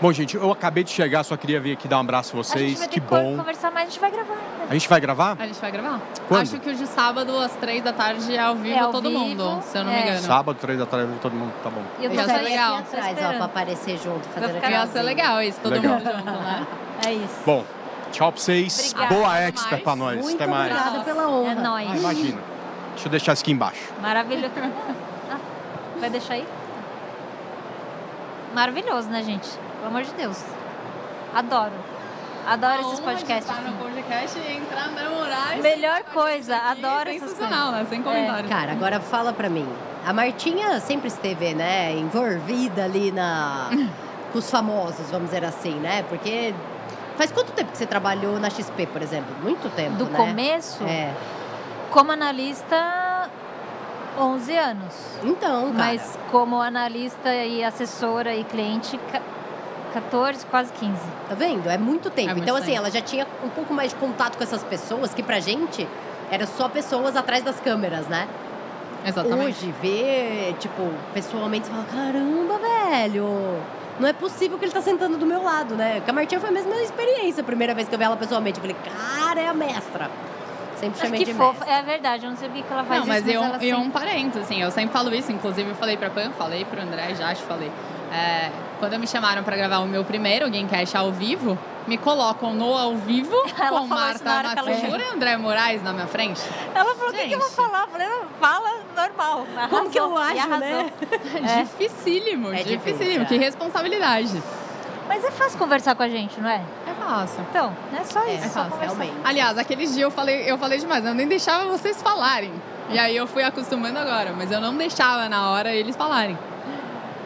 Bom, gente, eu acabei de chegar, só queria vir aqui dar um abraço a a gente vocês. vai Que bom. conversar mais, a gente vai gravar. né? A gente vai gravar? A gente vai gravar. Quando? Acho que o de sábado, às três da tarde, é ao vivo É ao todo vivo, mundo, se eu não é. me engano. Sábado, três da tarde, todo mundo, tá bom. E eu Ia ser legal. atrás, ó, esperando. pra aparecer junto, aquela Ia ser legal isso, todo Legal. mundo junto, né? É isso. Bom, tchau pra vocês. Obrigada. Boa mais. pra nós. Muito Até mais. obrigada pela honra. É nóis. Ah, imagina. Deixa eu deixar isso aqui embaixo. Maravilhoso. Ah, vai deixar aí? Maravilhoso, né, gente? Pelo amor de Deus. Adoro. Adoro A esses podcasts. estar no assim. podcast e entrar na Moraes. Melhor coisa, adoro essas Sensacional, né? Sem comentários. Cara, agora fala pra mim. A Martinha sempre esteve, né, envolvida ali na com os famosos, vamos dizer assim, né? Porque faz quanto tempo que você trabalhou na XP, por exemplo? Muito tempo, Do né? começo, É. como analista, 11 anos. Então, cara. Mas como analista e assessora e cliente, 14, quase 15. Tá vendo? É muito tempo. É muito então, assim, tempo. ela já tinha um pouco mais de contato com essas pessoas, que pra gente era só pessoas atrás das câmeras, né? Exatamente. Hoje, ver, tipo, pessoalmente, você fala, caramba, velho, não é possível que ele tá sentando do meu lado, né? Com a Martinha foi a mesma experiência, a primeira vez que eu vi ela pessoalmente. Eu falei, cara, é a mestra. Sempre chamei que de fofa. mestra. É verdade, eu não sabia que ela faz Não, mas isso, e um, ela e sempre- um parênteses, assim, eu sempre falo isso, inclusive eu falei pra Pan, falei pro André, já acho, falei. É, quando me chamaram pra gravar o meu primeiro Gamecast ao vivo, me colocam no ao vivo Ela com Marta Matsuura e André Moraes na minha frente. Ela falou, o que, que eu vou falar? Eu falei, "Não, fala normal. Como que eu arrasou, acho, arrasou. né? É. Dificílimo, É dificílimo. é. Que responsabilidade. Mas é fácil conversar com a gente, não é? É fácil. Então, é só É, isso. é só fácil, realmente. Aliás, aqueles dias eu falei, eu falei demais, eu nem deixava vocês falarem. E aí eu fui acostumando agora, mas eu não deixava na hora eles falarem.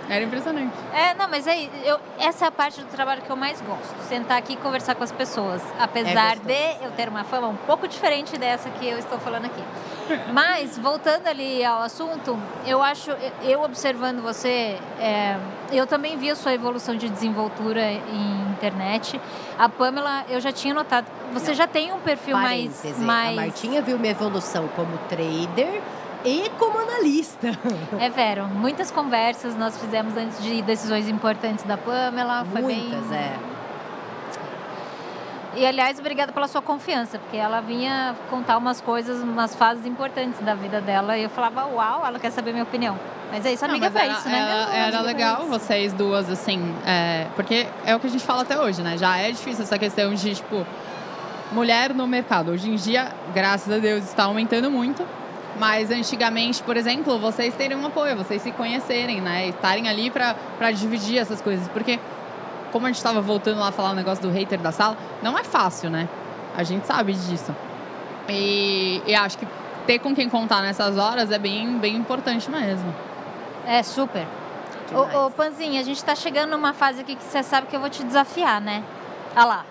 Era impressionante. É, não, mas aí, eu, essa é a parte do trabalho que eu mais gosto. Sentar aqui e conversar com as pessoas. Apesar É de eu ter uma fama um pouco diferente dessa que eu estou falando aqui. Mas, voltando ali ao assunto, eu acho, eu observando você, é, eu também vi a sua evolução de desenvoltura em internet. A Pamela, eu já tinha notado, você já tem um perfil mais, mais... A Martinha viu minha evolução como trader e como analista. É, Vero, muitas conversas nós fizemos antes de decisões importantes da Pamela. Foi Muitas, bem... é. E, aliás, obrigada pela sua confiança, porque ela vinha contar umas coisas, umas fases importantes da vida dela. E eu falava, uau, ela quer saber minha opinião. Mas é isso, amiga, Não, era, isso, né? Era, legal isso. vocês duas, assim, é, porque é o que a gente fala até hoje, né? Já é difícil essa questão de, tipo, mulher no mercado. Hoje em dia, graças a Deus, está aumentando muito. Mas antigamente, por exemplo, vocês terem um apoio, vocês se conhecerem, né? Estarem ali pra dividir essas coisas. Porque, como a gente estava voltando lá a falar o negócio do hater da sala, não é fácil, né? A gente sabe disso. E, e acho que ter com quem contar nessas horas é bem, bem importante mesmo. É, super. Ô, ô, Panzinha, a gente tá chegando numa fase aqui que você sabe que eu vou te desafiar, né? Olha lá.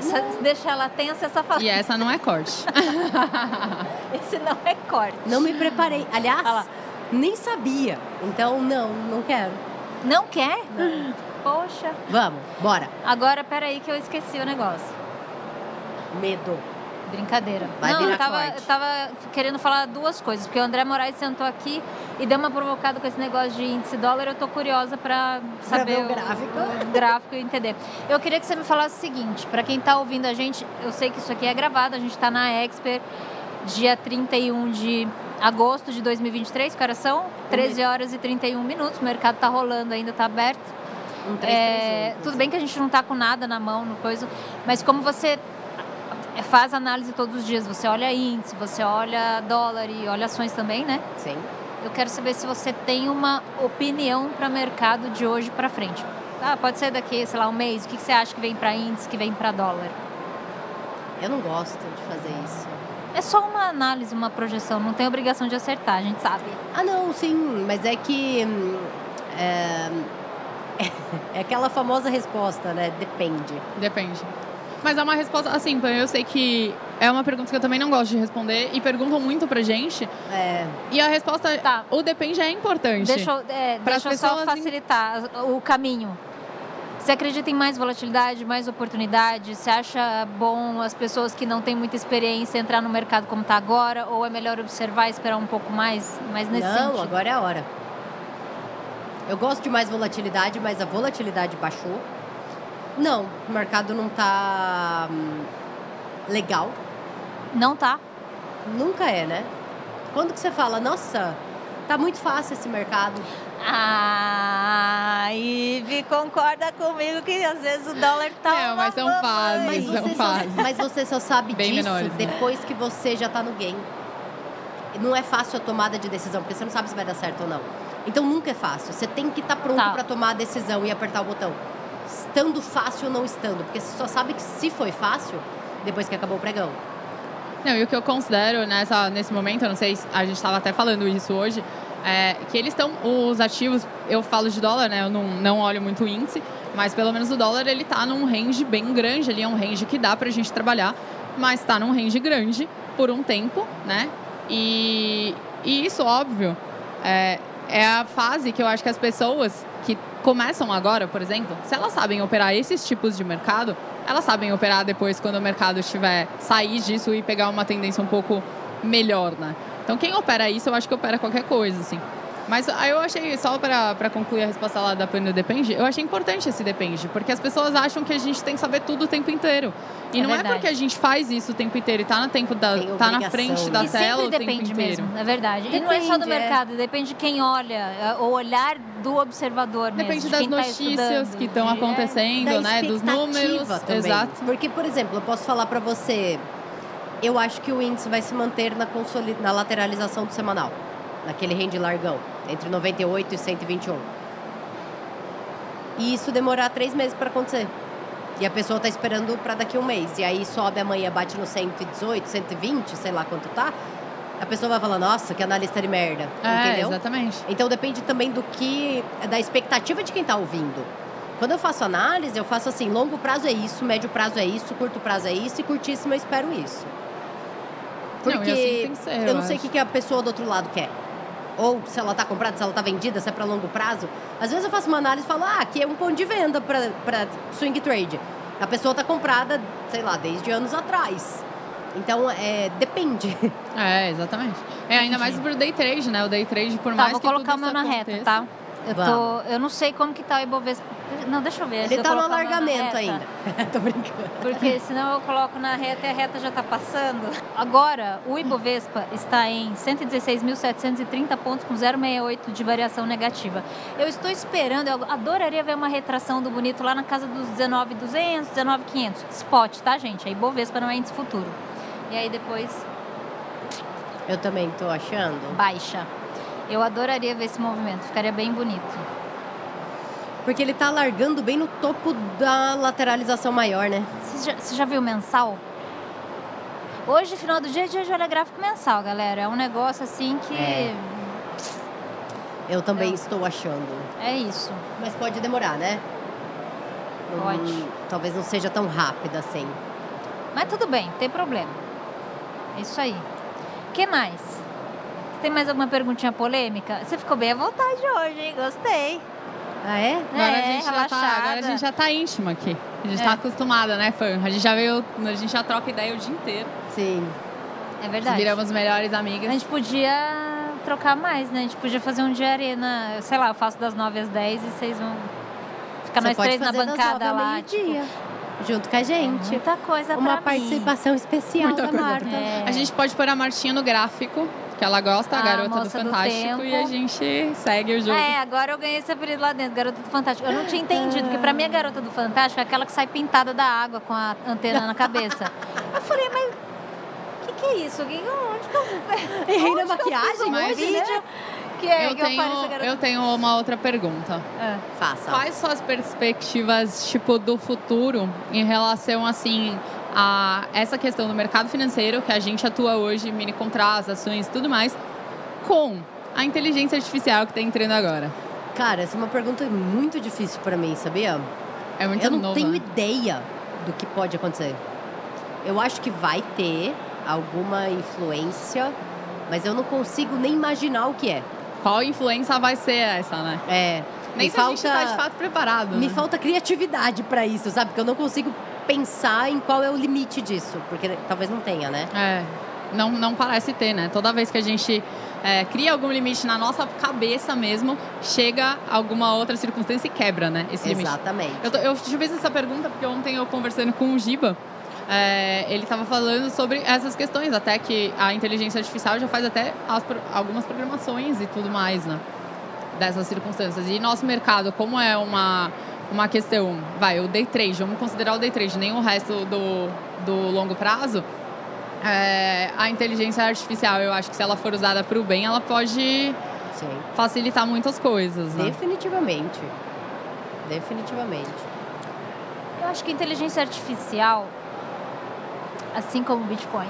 Isso- Deixa ela tensa essa fala. E essa não é corte. Esse não é corte. Não me preparei. Aliás, lá. nem sabia. Então, não, não quero. Não quer? Poxa. Vamos, bora. Agora, peraí que eu esqueci o negócio. Medo. Brincadeira. Vai não, eu tava, eu tava querendo falar duas coisas, porque o André Moraes sentou aqui e deu uma provocada com esse negócio de índice dólar. Eu tô curiosa pra saber o gráfico. o gráfico e entender. Eu queria que você me falasse o seguinte: pra quem tá ouvindo a gente, eu sei que isso aqui é gravado, a gente tá na Expert, dia 31 de agosto de 2023, que horas são? 13 horas e 31 minutos. O mercado tá rolando ainda, tá aberto. Um 3, É, tudo bem que a gente não tá com nada na mão, no coisa, mas como você faz análise todos os dias, você olha índice, você olha dólar e olha ações também, né? Sim. Eu quero saber se você tem uma opinião para mercado de hoje para frente. Ah, pode ser daqui, sei lá, um mês. O que você acha que vem para índice, que vem para dólar? Eu não gosto de fazer isso. É só uma análise, uma projeção. Não tem obrigação de acertar, a gente sabe. Ah, não, sim, mas é que. É, é aquela famosa resposta, né? Depende. Depende. Mas é uma resposta, assim, eu sei que é uma pergunta que eu também não gosto de responder e perguntam muito pra gente. É, E a resposta, Tá. o depende é importante. Deixa eu, é, deixa eu só pessoas em- facilitar o caminho. Você acredita em mais volatilidade, mais oportunidade? Você acha bom as pessoas que não têm muita experiência entrar no mercado como está agora? Ou é melhor observar e esperar um pouco mais? Mas nesse não, sentido. agora é a hora. Eu gosto de mais volatilidade, mas a volatilidade baixou. Não, o mercado não tá hum, legal. Não tá. Nunca é, né? Quando que você fala, nossa, tá muito fácil esse mercado. Ah, Ive concorda comigo que às vezes o dólar tá É, uma mas são mamãe. fases, Mas são você, só, fases. mas você só sabe Bem disso menores, né? depois que você já tá no game. Não é fácil a tomada de decisão, porque você não sabe se vai dar certo ou não. Então nunca é fácil. Você tem que estar pronto Tá. para tomar a decisão e apertar o botão. Estando fácil ou não estando, porque você só sabe que se foi fácil depois que acabou o pregão. Não, e o que eu considero nessa, nesse momento, eu não sei se a gente estava até falando isso hoje, é que eles estão, os ativos, eu falo de dólar, né? Eu não, não olho muito o índice, mas pelo menos o dólar ele está num range bem grande, ali é um range que dá para a gente trabalhar, mas está num range grande por um tempo, né? E, e isso, óbvio, é, é a fase que eu acho que as pessoas que começam agora, por exemplo, se elas sabem operar esses tipos de mercado, elas sabem operar depois quando o mercado estiver sair disso e pegar uma tendência um pouco melhor, né? Então quem opera isso, eu acho que opera qualquer coisa, assim. Mas aí eu achei, só para concluir a resposta lá da Pena Depende, eu achei importante esse depende, porque as pessoas acham que a gente tem que saber tudo o tempo inteiro. E É não verdade. é porque a gente faz isso o tempo inteiro e tá, no tempo da, tá na frente da né? E tela o tempo depende inteiro. mesmo, é verdade. e não é só do Depende, é. mercado, depende de quem olha, é, o olhar do observador mesmo. Depende de das tá notícias estudando, que estão acontecendo, Da né? Dos números. também. Exato. Porque, por exemplo, eu posso falar para você, eu acho que o índice vai se manter na, consoli- na lateralização do semanal, naquele range largão, entre 98 e 121. E isso demorar três meses para acontecer. E a pessoa tá esperando para daqui a um mês. E aí sobe amanhã, bate no 118, 120, sei lá quanto tá. A pessoa vai falar, nossa, que analista de merda. É, entendeu? exatamente. Então depende também do que. da expectativa de quem está ouvindo. Quando eu faço análise, eu faço assim, longo prazo é isso, médio prazo é isso, curto prazo é isso e curtíssimo eu espero isso. Não, Porque assim tem que ser, eu não sei o que a pessoa do outro lado quer. Ou se ela está comprada, se ela está vendida, se é para longo prazo. Às vezes eu faço uma análise e falo, ah, aqui é um ponto de venda para swing trade. A pessoa está comprada, sei lá, desde anos atrás. Então, é, depende. É, exatamente. É, ainda mais pro day trade, né? O day trade, por Tá, mais vou que colocar o meu na reta, tá? Eu, tô, eu não sei como que tá o Ibovespa. Não, deixa eu ver. Ele está no alargamento ainda. Tô brincando. Porque senão eu coloco na reta e a reta já está passando. Agora, o Ibovespa está em 116.730 pontos com 0,68 de variação negativa. Eu estou esperando, eu adoraria ver uma retração do bonito lá na casa dos 19.200, 19.500. Spot, tá, gente? A Ibovespa não é índice futuro. E aí depois Eu também tô achando. baixa. Eu adoraria ver esse movimento, ficaria bem bonito. Porque ele tá largando bem no topo da lateralização maior, né? Você já, você já viu mensal? Hoje, final do dia, dia de olhar gráfico mensal, galera. É um negócio assim que. É. Eu também Eu- estou achando. é isso. Mas pode demorar, né? Pode. talvez não seja tão rápido assim. Mas tudo bem, não tem problema. É isso aí. O que mais? Tem mais alguma perguntinha polêmica? Você ficou bem à vontade hoje, hein? Gostei. Ah, é? Agora, a É, gente já tá, agora a gente já tá íntima aqui. A gente É. tá acostumada, né, fã? A gente já veio, a gente já troca ideia o dia inteiro. Sim. É verdade. Viramos melhores A amigas. gente podia trocar mais, né? A gente podia fazer um dia arena, sei lá, eu faço das 9 às 10 e vocês vão ficar Você nós três na bancada lá. tipo, junto com a gente. muita coisa Uma pra mim. participação especial Muita da Marta. É. A gente pode pôr a Martinha no gráfico, que ela gosta, a A garota do moça do Fantástico, e a gente segue o jogo. É, agora eu ganhei esse apelido lá dentro, Garota do Fantástico. Eu não tinha entendido, porque pra mim a Garota do Fantástico é aquela que sai pintada da água com a antena na cabeça. Eu falei, mas o que, que é isso? Que, onde que eu Errei na que eu maquiagem Mas- né? vídeo que, é, Eu que eu tenho, Garota eu tenho uma outra pergunta. É. Faça. Quais são as perspectivas, tipo, do futuro em relação, assim, a essa questão do mercado financeiro que a gente atua hoje, mini contratos, ações e tudo mais, com a inteligência artificial que está entrando agora? Cara, essa é uma pergunta muito difícil pra mim, sabia? É muito eu não novo, tenho ideia do que pode acontecer. Eu acho que vai ter alguma influência, mas eu não consigo nem imaginar o que é. Qual influência vai ser essa, né? É. Nem me se a gente tá de fato preparado. Me né? falta criatividade pra isso, sabe? Porque eu não consigo pensar em qual é o limite disso, porque talvez não tenha, né? É, não, não parece ter, né? Toda vez que a gente é, cria algum limite na nossa cabeça mesmo, chega alguma outra circunstância e quebra, né? Esse limite. Exatamente. Eu, tô- eu te fiz essa pergunta porque ontem eu conversando com o Giba, é, ele estava falando sobre essas questões, até que a inteligência artificial já faz até as algumas programações e tudo mais, né? Dessas circunstâncias. E nosso mercado, como é uma, uma questão, vai, o day trade, vamos considerar o day trade, nem o resto do, do longo prazo, é, a inteligência artificial, eu acho que se ela for usada para o bem, ela pode Sim. facilitar muitas coisas, né? Definitivamente. Definitivamente. Eu acho que inteligência artificial, assim como o Bitcoin,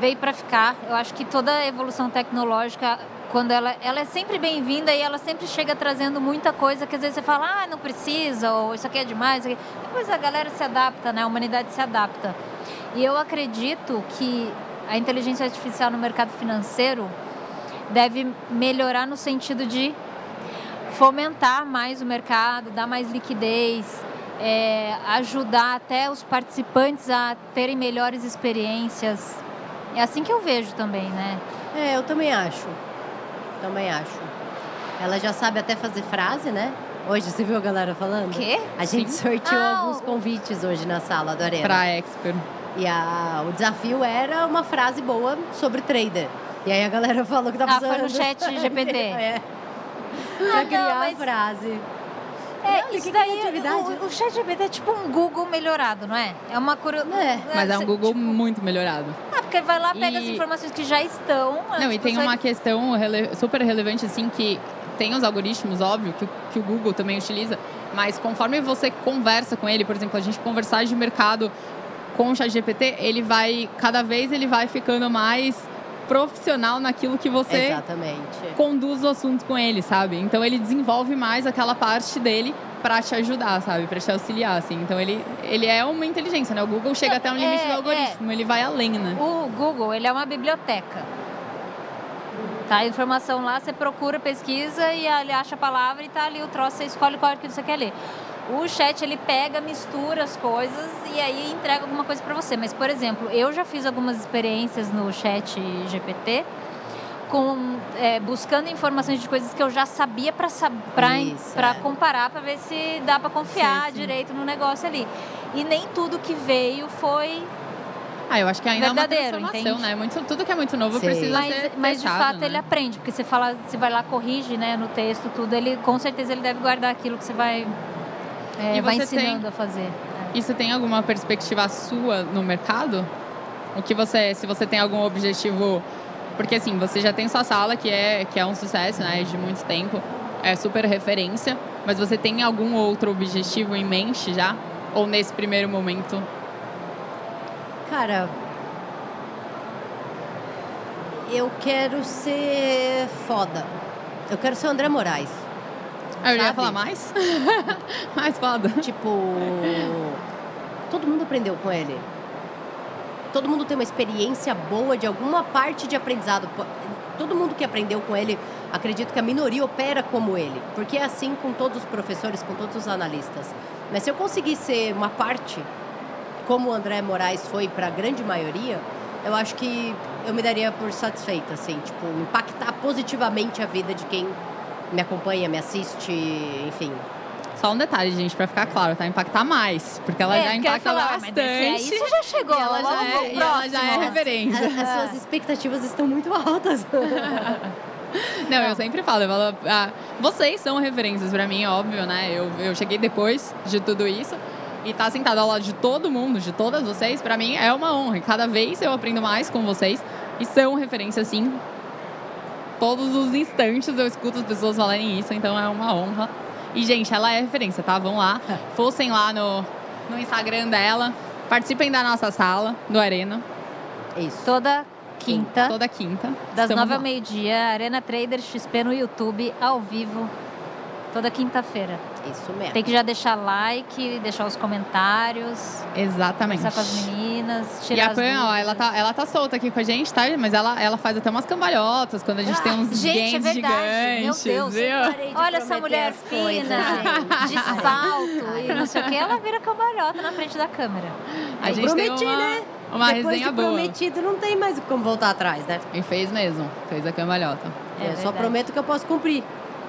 veio para ficar. Eu acho que toda evolução tecnológica, quando ela, ela é sempre bem-vinda e ela sempre chega trazendo muita coisa que às vezes você fala, ah, não precisa, ou isso aqui é demais. Depois a galera se adapta, né? A humanidade se adapta. E eu acredito que a inteligência artificial no mercado financeiro deve melhorar no sentido de fomentar mais o mercado, dar mais liquidez, é, ajudar até os participantes a terem melhores experiências. É assim que eu vejo também, né? É, eu também acho. Também acho. Ela já sabe até fazer frase, né? Hoje, você viu a galera falando? Quê? A gente sorteou Ah, alguns convites hoje na sala do Arena. Pra expert. E a, o desafio era uma frase boa sobre trader. E aí a galera falou que tá Ah, precisando... foi no chat GPT. é. Ah, Pra não, criar mas- a frase. É, Olha, isso daí, criatividade. o, o chat GPT é tipo um Google melhorado, não é? É uma curiosidade. É, Mas é um Google muito melhorado. Ah, porque vai lá, pega as E- informações que já estão. Não, e tem uma questão rele- super relevante, assim, que tem os algoritmos, óbvio, que, o- que o Google também utiliza, mas conforme você conversa com ele, por exemplo, a gente conversar de mercado com o ChatGPT, ele vai, cada vez ele vai ficando mais profissional naquilo que você Exatamente. conduz o assunto com ele, sabe? Então ele desenvolve mais aquela parte dele pra te ajudar, sabe? Pra te auxiliar, assim. Então ele, ele é uma inteligência, né? O Google chega até um limite é, do algoritmo, ele vai além, né? O Google, ele é uma biblioteca. Tá, a informação lá, você procura, pesquisa e ele acha a palavra e tá ali o troço, você escolhe qual que você quer ler. O chat, ele pega, mistura as coisas e aí entrega alguma coisa para você. Mas, por exemplo, eu já fiz algumas experiências no chat GPT com, é, buscando informações de coisas que eu já sabia para Isso, é. comparar, para ver se dá para confiar Sim, sim. direito no negócio ali. E nem tudo que veio foi Ah, eu acho que ainda é uma Verdadeiro, transformação, entende? né? Muito, tudo que é muito novo Sim. precisa Mas, ser mas de fato né? ele aprende, porque você fala, você vai lá, corrige né, no texto, tudo, ele com certeza ele deve guardar aquilo que você vai, é, E vai você tem- ensinando a fazer. É. E você tem alguma perspectiva sua no mercado? O que você, se você tem algum objetivo, porque assim, você já tem sua sala que é que é um sucesso, né, de muito tempo, é super referência, mas você tem algum outro objetivo em mente já? Ou nesse primeiro momento? Cara, eu quero ser foda. Eu quero ser o André Moraes. Ah, eu já ia falar mais? mais foda. Tipo, todo mundo aprendeu com ele. Todo mundo tem uma experiência boa de alguma parte de aprendizado. Todo mundo que aprendeu com ele, acredito que a minoria opera como ele. Porque é assim com todos os professores, com todos os analistas. Mas se eu conseguir ser uma parte, como o André Moraes foi para a grande maioria, eu acho que eu me daria por satisfeita, assim. Tipo, impactar positivamente a vida de quem me acompanha, me assiste, enfim. Só um detalhe, gente, pra ficar claro, tá? Impactar mais, porque ela É, já impacta falar, bastante. você já chegou, e ela já é, e ela já é referência. As, as suas expectativas estão muito altas. Não, eu sempre falo, eu falo, ah, vocês são referências pra mim, óbvio, né? Eu, eu cheguei depois de tudo isso. E tá sentado ao lado de todo mundo, de todas vocês, pra mim é uma honra. E Cada vez eu aprendo mais com vocês. E são referências, sim. Todos os instantes eu escuto as pessoas falarem isso, então é uma honra. E, gente, ela é referência, tá? Vão lá, fossem lá no, no Instagram dela, participem da nossa sala, do Arena, Isso. Toda quinta, toda quinta. das nove ao meio-dia, Arena Trader XP no YouTube, ao vivo, toda quinta-feira. Isso mesmo. Tem que já deixar like, deixar os comentários, Exatamente. conversar com as meninas, E tirar a as Pan, ó, ela tá, ela tá solta aqui com a gente, tá? Mas ela, ela faz até umas cambalhotas quando a gente tem uns gente, é verdade. Meu gigantes, Deus, viu? Olha essa mulher coisas, fina, gente. de salto e não sei o que, ela vira cambalhota na frente da câmera. A Eu gente tem prometi, uma, né? uma Depois resenha de boa. prometido, não tem mais como voltar atrás, né? E fez mesmo, fez a cambalhota. É eu só verdade. prometo que eu posso cumprir.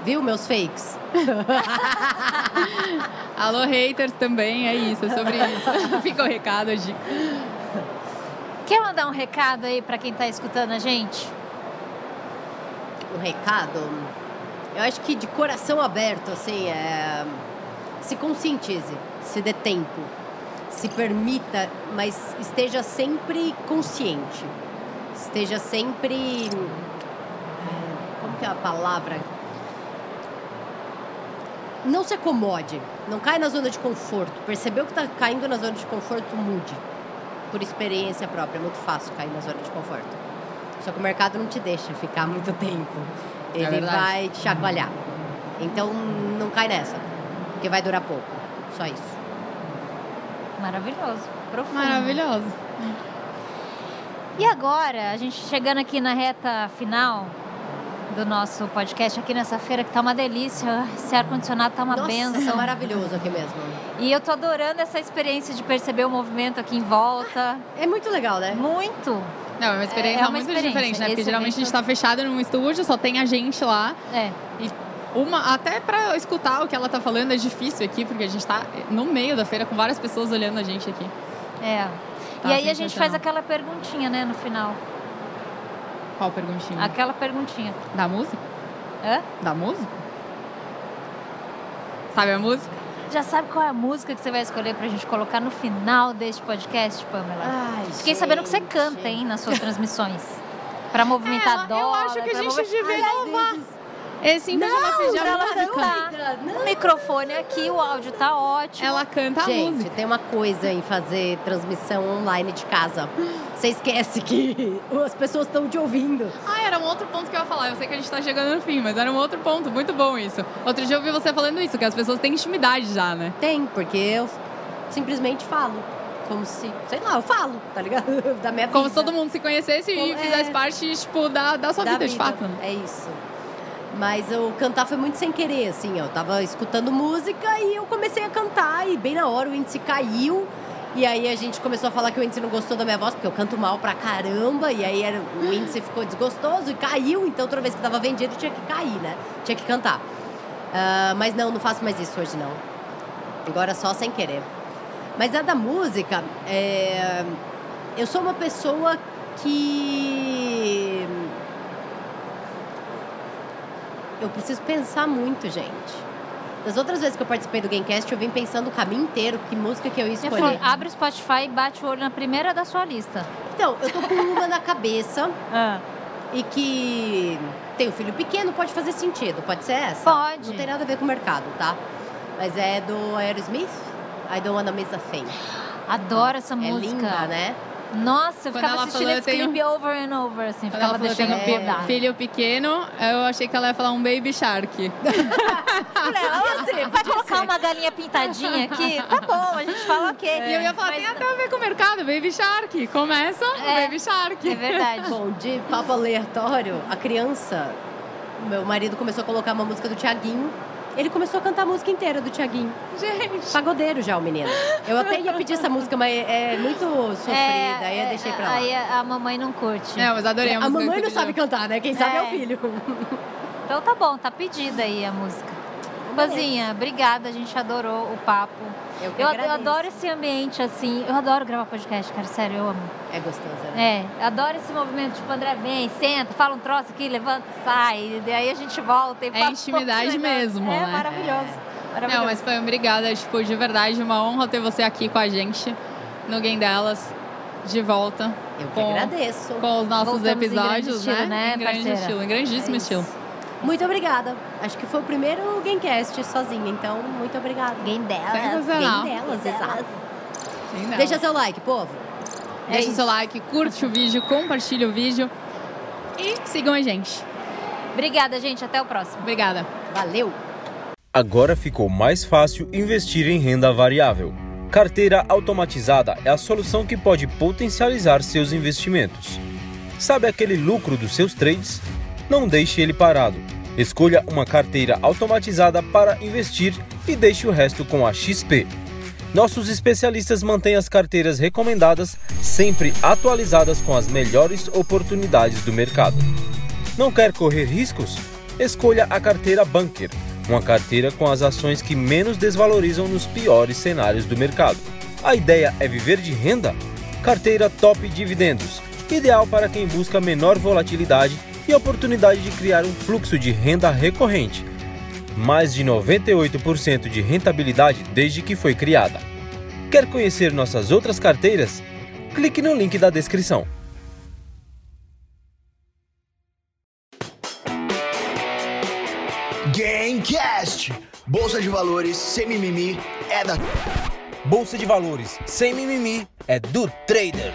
Viu, meus fakes? Alô, haters também, é isso, é sobre isso. Fica o recado, Gi. Quer mandar um recado aí pra quem tá escutando a gente? Um recado. Eu acho que de coração aberto, assim, é... se conscientize, se dê tempo, se permita, mas esteja sempre consciente. Esteja sempre. é, Como que é a palavra? Não se acomode, não cai na zona de conforto. Percebeu que está caindo na zona de conforto, mude. Por experiência própria, é muito fácil cair na zona de conforto. Só que o mercado não te deixa ficar muito tempo. Ele verdade. vai te chacoalhar. Então não cai nessa, porque vai durar pouco. Só isso. Maravilhoso. Profundo. Maravilhoso. E agora, a gente chegando aqui na reta final do nosso podcast, aqui nessa feira que tá uma delícia. Esse ar-condicionado tá uma Nossa, benção. é maravilhoso aqui mesmo. E eu tô adorando essa experiência de perceber o movimento aqui em volta. É muito legal, né? Muito. Não, é uma experiência É uma muito experiência. diferente, né? Porque Esse geralmente a gente evento- tá fechado num estúdio, só tem a gente lá. É. Uma, até pra escutar o que ela tá falando é difícil aqui, porque a gente tá no meio da feira com várias pessoas olhando a gente aqui. É. Tá e aí a gente faz aquela perguntinha, né, no final. Qual perguntinha? Aquela perguntinha. Da música? Hã? Da música? Sabe a música? Já sabe qual é a música que você vai escolher pra gente colocar no final deste podcast, Pamela? Ai, Fiquei sabendo que você gente. canta, hein, nas suas transmissões. Pra movimentar eu dólar. acho que a gente mover- devia Ai, inovar. Esse vez de ela Não, seja ela música, cantar. O microfone aqui, o áudio tá ótimo. ela canta a Gente, música. tem uma coisa em fazer transmissão online de casa. Você esquece que as pessoas estão te ouvindo. Ah, era um outro ponto que eu ia falar. Eu sei que a gente tá chegando no fim, mas era um outro ponto. Muito bom isso. Outro dia eu ouvi você falando isso, que as pessoas têm intimidade já, né? Tem, porque eu simplesmente falo. Como se, sei lá, eu falo, tá ligado? Da minha Como vida. se todo mundo se conhecesse e Como- fizesse é. parte, tipo, da, da sua da vida, de fato. né? É isso. Mas o cantar foi muito sem querer, assim. Eu tava escutando música e eu comecei a cantar. E bem na hora o índice caiu. E aí a gente começou a falar que o índice não gostou da minha voz, porque eu canto mal pra caramba. E aí era- o índice ficou desgostoso e caiu. Então toda vez que tava vendido tinha que cair, né? Tinha que cantar. Ah, mas não, não faço mais isso hoje, não. Agora só sem querer. Mas a da música, é, eu sou uma pessoa que. Eu preciso pensar muito, gente. Das outras vezes que eu participei do Gamecast, eu vim pensando o caminho inteiro, que música que eu ia escolher. abre o Spotify e bate o olho na primeira da sua lista. Então, eu tô com uma na cabeça Ah. e que tem um filho pequeno, pode fazer sentido. Pode ser essa? Pode. Não tem nada a ver com o mercado, tá? Mas é do Aerosmith, I Don't Wanna Miss a Thing. Adoro essa É música. linda, né? Nossa, eu Quando ficava ela assistindo falou, esse eu tenho- clipe over and over, assim. Quando ela Ficava falou deixando um rodar. fi- filho pequeno, eu achei que ela ia falar um baby shark. Falei, "Ah, vai colocar uma galinha pintadinha aqui? Tá bom, a gente fala ok. E eu ia falar, tem até a ver com o mercado, baby shark. Começa É. baby shark. É verdade. Bom, de papo aleatório, a criança, meu marido começou a colocar uma música do Tiaguinho. Ele começou a cantar a música inteira do Tiaguinho. Gente. Pagodeiro já, o menino. Eu até ia pedir essa música, mas é muito sofrida. aí eu é, deixei pra lá. Aí a a mamãe não curte. É, mas adorei a, a música mamãe não sabe cantar, né? Quem sabe é, É. o filho. Então tá bom, tá pedida aí a música. Pazinha, obrigada, a gente adorou o papo. Eu, que Eu, agradeço. adoro esse ambiente, assim. Eu adoro gravar podcast, cara, sério, eu amo. É gostosa, né? É, adoro esse movimento, tipo, André vem, senta, fala um troço aqui, levanta, sai, e aí a gente volta e É papo, intimidade né? mesmo, É né? maravilhoso. maravilhoso. Não, mas foi obrigada, tipo, de verdade, uma honra ter você aqui com a gente no Game Delas, de volta, Eu que Com- agradeço. com os nossos Voltamos em grande episódios, estilo, né? né, Em grande parceira? estilo, em grandíssimo É isso. estilo. Muito obrigada. Acho que foi o primeiro Gamecast sozinha, então muito obrigada. Game delas. Sensacional. Game delas, exato. Deixa seu like, povo. É Deixa isso. seu like, curte o vídeo, compartilha o vídeo e sigam a gente. Obrigada, gente. Até o próximo. Obrigada. Valeu! Agora ficou mais fácil investir em renda variável. Carteira automatizada é a solução que pode potencializar seus investimentos. Sabe aquele lucro dos seus trades? Não deixe ele parado. Escolha uma carteira automatizada para investir e deixe o resto com a XP. Nossos especialistas mantêm as carteiras recomendadas sempre atualizadas com as melhores oportunidades do mercado. Não quer correr riscos? Escolha a carteira Bunker, uma carteira com as ações que menos desvalorizam nos piores cenários do mercado. A ideia é viver de renda? Carteira Top Dividendos, ideal para quem busca menor volatilidade e oportunidade de criar um fluxo de renda recorrente. Mais de 98% de rentabilidade desde que foi criada. Quer conhecer nossas outras carteiras? Clique no link da descrição. Gamecast! Bolsa de valores sem mimimi é da Bolsa de valores sem mimimi é do trader.